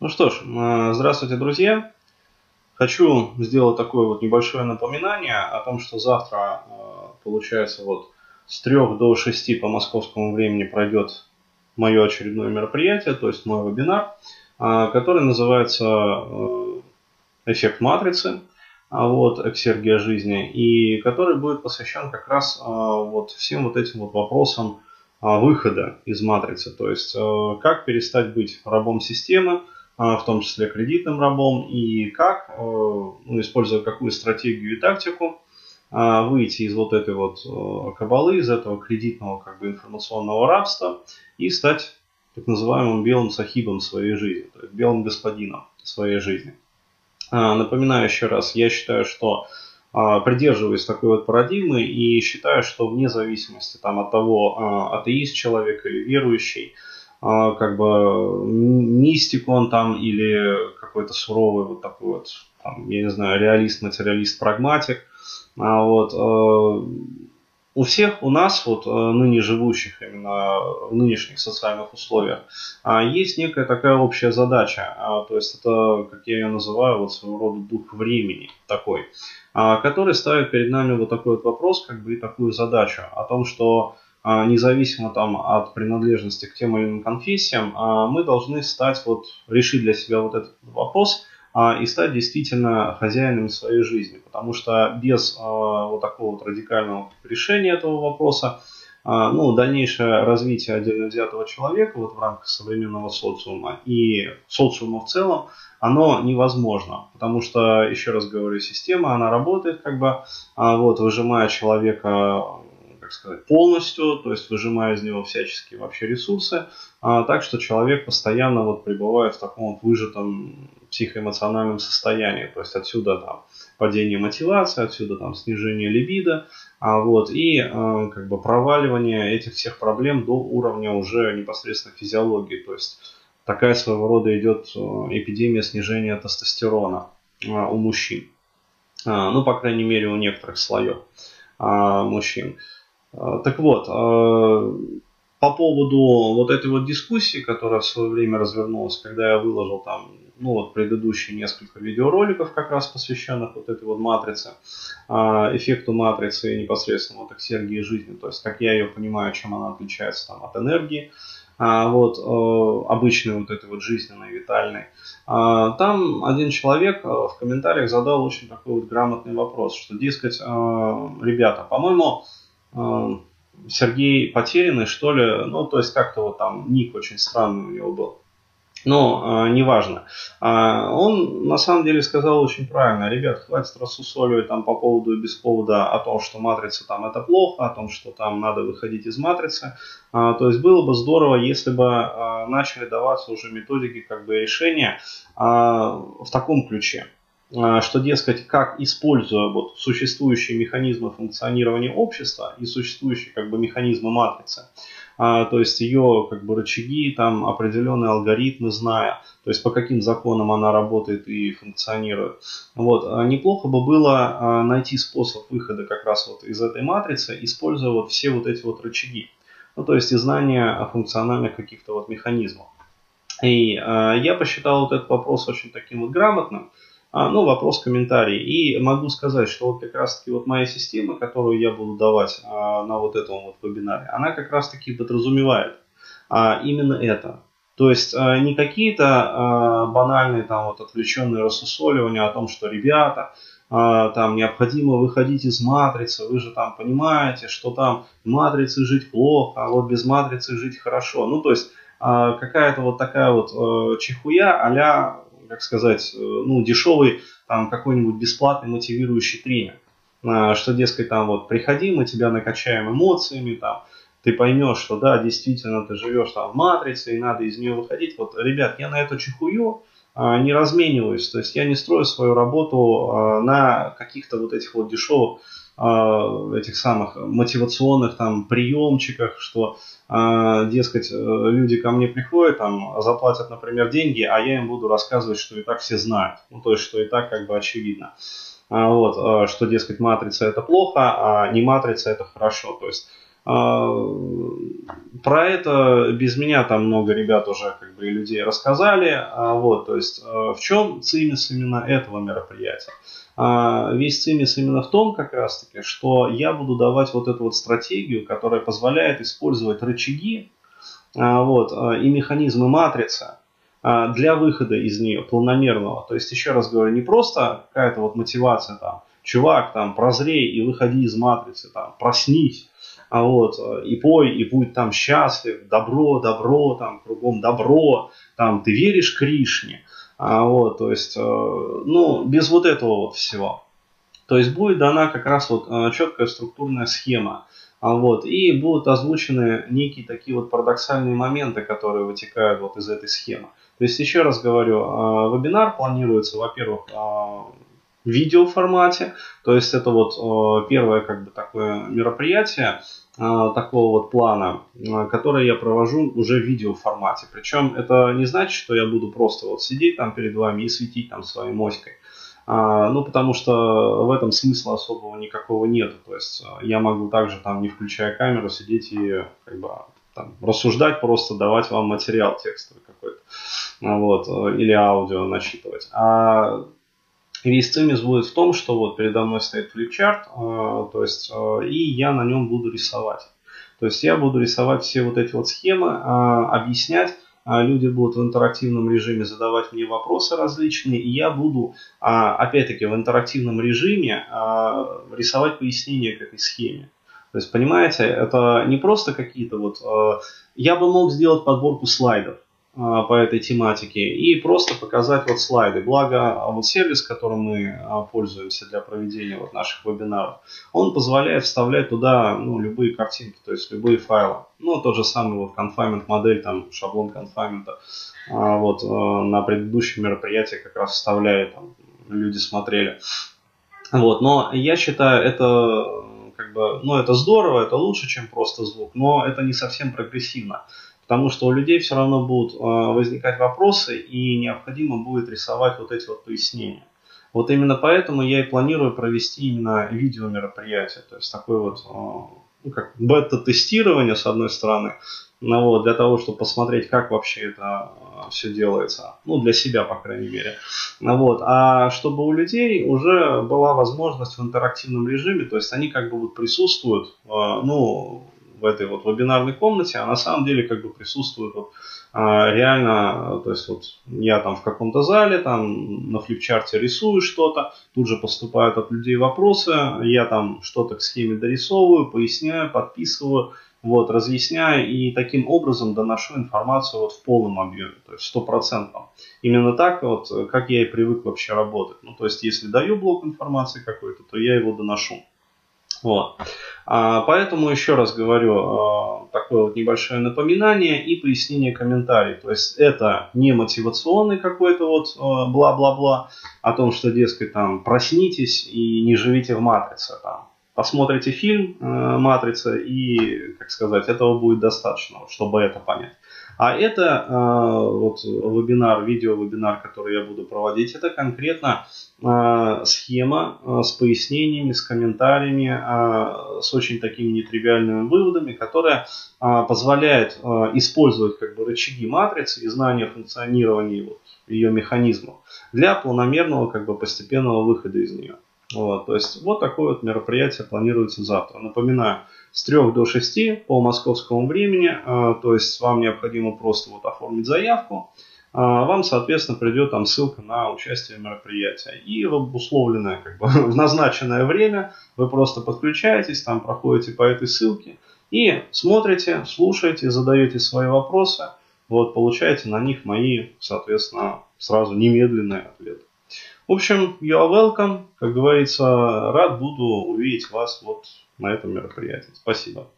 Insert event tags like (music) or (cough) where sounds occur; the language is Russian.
Ну что ж, э, здравствуйте, друзья. Хочу сделать такое вот небольшое напоминание о том, что завтра, э, получается, вот с 3 до 6 по московскому времени пройдет мое очередное мероприятие, то есть мой вебинар, э, который называется «Эффект матрицы», а вот, эксергия жизни, и который будет посвящен как раз вот всем вот этим вот вопросам выхода из матрицы, то есть как перестать быть рабом системы, в том числе кредитным рабом, и как, э, ну, используя какую стратегию и тактику, а, выйти из вот этой вот э, кабалы, из этого кредитного как бы информационного рабства и стать так называемым белым сахибом своей жизни, то есть белым господином своей жизни. А, напоминаю еще раз, я считаю, что придерживаюсь такой вот парадигмы и считаю, что вне зависимости там, от того, атеист человек или верующий, а, как бы мистик он там или какой-то суровый вот такой вот, там, я не знаю, реалист, материалист, прагматик. А вот, э, у всех у нас, вот э, ныне живущих именно в нынешних социальных условиях, а, есть некая такая общая задача. То есть это, как я ее называю, вот своего рода дух времени такой, который ставит перед нами вот такой вот вопрос, как бы и такую задачу о том, что а, независимо там от принадлежности к тем или иным конфессиям, а, мы должны стать, вот, решить для себя вот этот вопрос а, и стать действительно хозяинами своей жизни. Потому что без вот такого вот радикального решения этого вопроса, ну, дальнейшее развитие отдельно взятого человека вот в рамках современного социума и социума в целом, оно невозможно, потому что, еще раз говорю, система, она работает как бы, вот, выжимая человека как сказать, полностью, то есть выжимая из него всяческие вообще ресурсы, а, так что человек постоянно вот пребывает в таком вот выжатом психоэмоциональном состоянии, то есть отсюда там падение мотивации, отсюда там снижение либидо, а вот, и а, как бы проваливание этих всех проблем до уровня уже непосредственно физиологии, то есть такая своего рода идет а, эпидемия снижения тестостерона а, у мужчин, а, ну, по крайней мере, у некоторых слоев мужчин. А, так вот, а, по поводу вот этой вот дискуссии, которая в свое время развернулась, когда я выложил там, ну вот предыдущие несколько видеороликов, как раз посвященных вот этой вот матрице, а, эффекту матрицы и непосредственно вот эксергии жизни, то есть как я ее понимаю, чем она отличается там от энергии, вот обычной вот этой вот жизненной, витальной. Там один человек в комментариях задал очень такой вот грамотный вопрос, что, дескать, ребята, по-моему, Сергей Потерянный, что ли, ну, то есть как-то вот там ник очень странный у него был. Но э, неважно. А, он на самом деле сказал очень правильно. Ребят, хватит рассусоливать там по поводу и без повода о том, что матрица там это плохо, о том, что там надо выходить из матрицы. А, то есть было бы здорово, если бы а, начали даваться уже методики как бы решения а, в таком ключе. А, что, дескать, как используя вот существующие механизмы функционирования общества и существующие как бы механизмы матрицы, а, то есть ее как бы рычаги, там определенные алгоритмы зная, то есть по каким законам она работает и функционирует. Вот. А неплохо бы было найти способ выхода как раз вот из этой матрицы, используя вот все вот эти вот рычаги. Ну, то есть и знания функциональных каких-то вот механизмах. И э, я посчитал вот этот вопрос очень таким вот грамотным, ну, вопрос, комментарий. И могу сказать, что вот как раз-таки вот моя система, которую я буду давать а, на вот этом вот вебинаре, она как раз-таки подразумевает а, именно это. То есть а, не какие-то а, банальные там вот отвлеченные рассусоливания о том, что ребята, а, там необходимо выходить из матрицы, вы же там понимаете, что там матрицы жить плохо, а вот без матрицы жить хорошо. Ну, то есть а, какая-то вот такая вот а, чехуя а как сказать, э, ну, дешевый там какой-нибудь бесплатный мотивирующий тренер. А, что, дескать, там вот приходи, мы тебя накачаем эмоциями, там, ты поймешь, что да, действительно ты живешь там в матрице и надо из нее выходить. Вот, ребят, я на эту чехую а, не размениваюсь, то есть я не строю свою работу а, на каких-то вот этих вот дешевых этих самых мотивационных там приемчиках, что а, дескать, э, люди ко мне приходят, там, заплатят, например, деньги, а я им буду рассказывать, что и так все знают. Ну, то есть, что и так как бы очевидно. А, вот, а, что, дескать, матрица это плохо, а не матрица это хорошо. То есть, Про это без меня там много ребят уже как бы и людей рассказали. Вот, то есть в чем цимис именно этого мероприятия? Весь цимис именно в том как раз таки, что я буду давать вот эту вот стратегию, которая позволяет использовать рычаги вот, и механизмы матрицы для выхода из нее полномерного. То есть, еще раз говорю, не просто какая-то вот мотивация там, чувак, там, прозрей и выходи из матрицы, там, проснись, а вот, и пой, и будь там счастлив, добро, добро, там, кругом добро, там, ты веришь Кришне, а вот, то есть, э, ну, без вот этого вот всего. То есть будет дана как раз вот э, четкая структурная схема, а вот, и будут озвучены некие такие вот парадоксальные моменты, которые вытекают вот из этой схемы. То есть, еще раз говорю, э, вебинар планируется, во-первых, видеоформате. То есть это вот э, первое как бы такое мероприятие э, такого вот плана, э, которое я провожу уже в видеоформате. Причем это не значит, что я буду просто вот сидеть там перед вами и светить там своей моськой. Ну, потому что в этом смысла особого никакого нет. То есть я могу также там, не включая камеру, сидеть и как бы там, рассуждать, просто давать вам материал текстовый какой-то. Вот, или аудио начитывать. А Весь цимис будет в том, что вот передо мной стоит флипчарт, э, то есть, э, и я на нем буду рисовать. То есть я буду рисовать все вот эти вот схемы, э, объяснять, люди будут в интерактивном режиме задавать мне вопросы различные, и я буду, опять-таки, в интерактивном режиме рисовать пояснения к этой схеме. То есть, понимаете, это не просто какие-то вот... Я бы мог сделать подборку слайдов, по этой тематике и просто показать вот слайды. Благо, а, вот сервис, которым мы а, пользуемся для проведения вот наших вебинаров, он позволяет вставлять туда ну, любые картинки, то есть любые файлы. Ну, тот же самый вот confinement модель, там шаблон конфаймента. Вот на предыдущем мероприятии как раз вставляет, там, люди смотрели. Вот, но я считаю, это как бы, ну, это здорово, это лучше, чем просто звук, но это не совсем прогрессивно. Потому что у людей все равно будут э, возникать вопросы и необходимо будет рисовать вот эти вот пояснения. Вот именно поэтому я и планирую провести именно видео мероприятие. То есть такое вот э, ну, как бета-тестирование с одной стороны, ну, вот, для того, чтобы посмотреть, как вообще это э, все делается. Ну, для себя, по крайней мере. Ну, вот. А чтобы у людей уже была возможность в интерактивном режиме, то есть они как бы вот присутствуют, ну, в этой вот вебинарной комнате, а на самом деле как бы присутствует вот, а, реально, то есть вот я там в каком-то зале, там на флипчарте рисую что-то, тут же поступают от людей вопросы, я там что-то к схеме дорисовываю, поясняю, подписываю, вот, разъясняю и таким образом доношу информацию вот в полном объеме, то есть стопроцентном. Именно так вот, как я и привык вообще работать. Ну, то есть, если даю блок информации какой-то, то я его доношу. Вот. А, поэтому еще раз говорю, а, такое вот небольшое напоминание и пояснение комментариев. То есть это не мотивационный какой-то вот а, бла-бла-бла о том, что, дескать, там проснитесь и не живите в матрице. Там, посмотрите фильм «Матрица» и, как сказать, этого будет достаточно, чтобы это понять. А это э, вот вебинар, видео-вебинар, который я буду проводить, это конкретно э, схема э, с пояснениями, с комментариями, с очень такими нетривиальными выводами, которая позволяет использовать как бы рычаги матрицы и знания функционирования вот, ее механизмов для планомерного как бы постепенного выхода из нее. Вот, то есть вот такое вот мероприятие планируется завтра. Напоминаю, с 3 до 6 по московскому времени, а, то есть вам необходимо просто вот оформить заявку, а, вам, соответственно, придет там ссылка на участие в мероприятии. И в обусловленное, как бы, (laughs) в назначенное время вы просто подключаетесь, там проходите по этой ссылке и смотрите, слушаете, задаете свои вопросы, вот, получаете на них мои, соответственно, сразу немедленные ответы. В общем, you are welcome. Как говорится, рад буду увидеть вас вот на этом мероприятии. Спасибо.